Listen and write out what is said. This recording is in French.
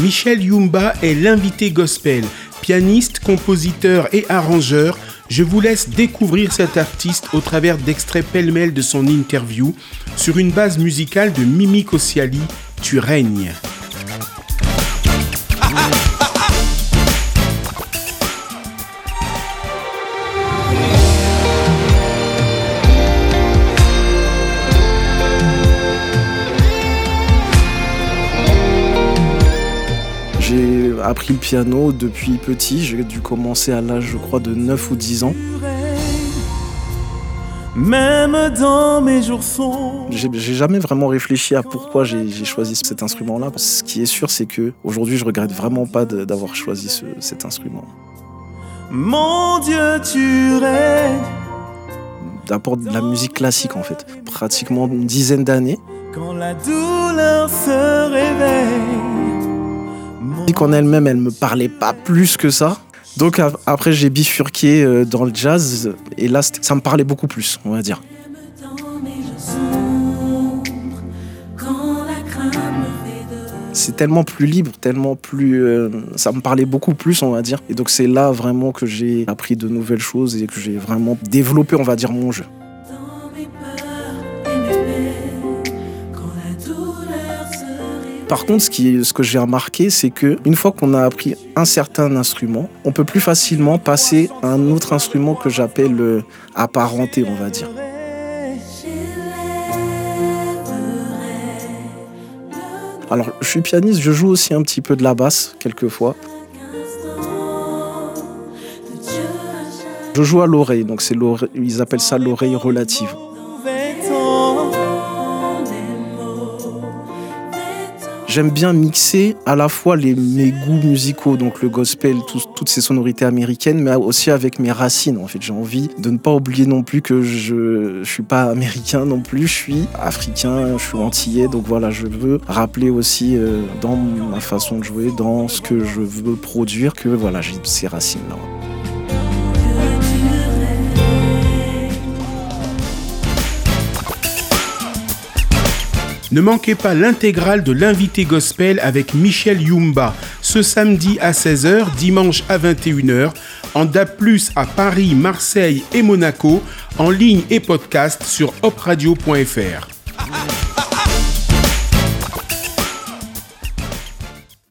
Michel Yumba est l'invité gospel, pianiste, compositeur et arrangeur. Je vous laisse découvrir cet artiste au travers d'extraits pêle-mêle de son interview sur une base musicale de Mimi Kossiali, Tu règnes. Appris le piano depuis petit. J'ai dû commencer à l'âge, je crois, de 9 ou 10 ans. Même dans mes jours J'ai jamais vraiment réfléchi à pourquoi j'ai choisi cet instrument-là. Ce qui est sûr, c'est que aujourd'hui, je regrette vraiment pas d'avoir choisi cet instrument. Mon Dieu, tu règnes. D'abord de la musique classique en fait, pratiquement une dizaine d'années. Quand la douleur se réveille en elle-même, elle me parlait pas plus que ça. Donc après, j'ai bifurqué euh, dans le jazz et là, ça me parlait beaucoup plus, on va dire. C'est tellement plus libre, tellement plus. Euh, ça me parlait beaucoup plus, on va dire. Et donc, c'est là vraiment que j'ai appris de nouvelles choses et que j'ai vraiment développé, on va dire, mon jeu. Par contre, ce, que j'ai remarqué, c'est que une fois qu'on a appris un certain instrument, on peut plus facilement passer à un autre instrument que j'appelle euh, apparenté, on va dire. Alors, je suis pianiste, je joue aussi un petit peu de la basse, quelquefois. Je joue à l'oreille, donc c'est ils appellent ça l'oreille relative. J'aime bien mixer à la fois les, mes goûts musicaux, donc le gospel, toutes ces sonorités américaines, mais aussi avec mes racines. En fait, j'ai envie de ne pas oublier non plus que je ne suis pas américain non plus, je suis africain, je suis antillais. Donc voilà, je veux rappeler aussi euh, dans ma façon de jouer, dans ce que je veux produire, que voilà, j'ai ces racines-là. Ne manquez pas l'intégrale de l'invité gospel avec Michel Yumba ce samedi à 16h, dimanche à 21h, en DAP+, à Paris, Marseille et Monaco, en ligne et podcast sur opradio.fr.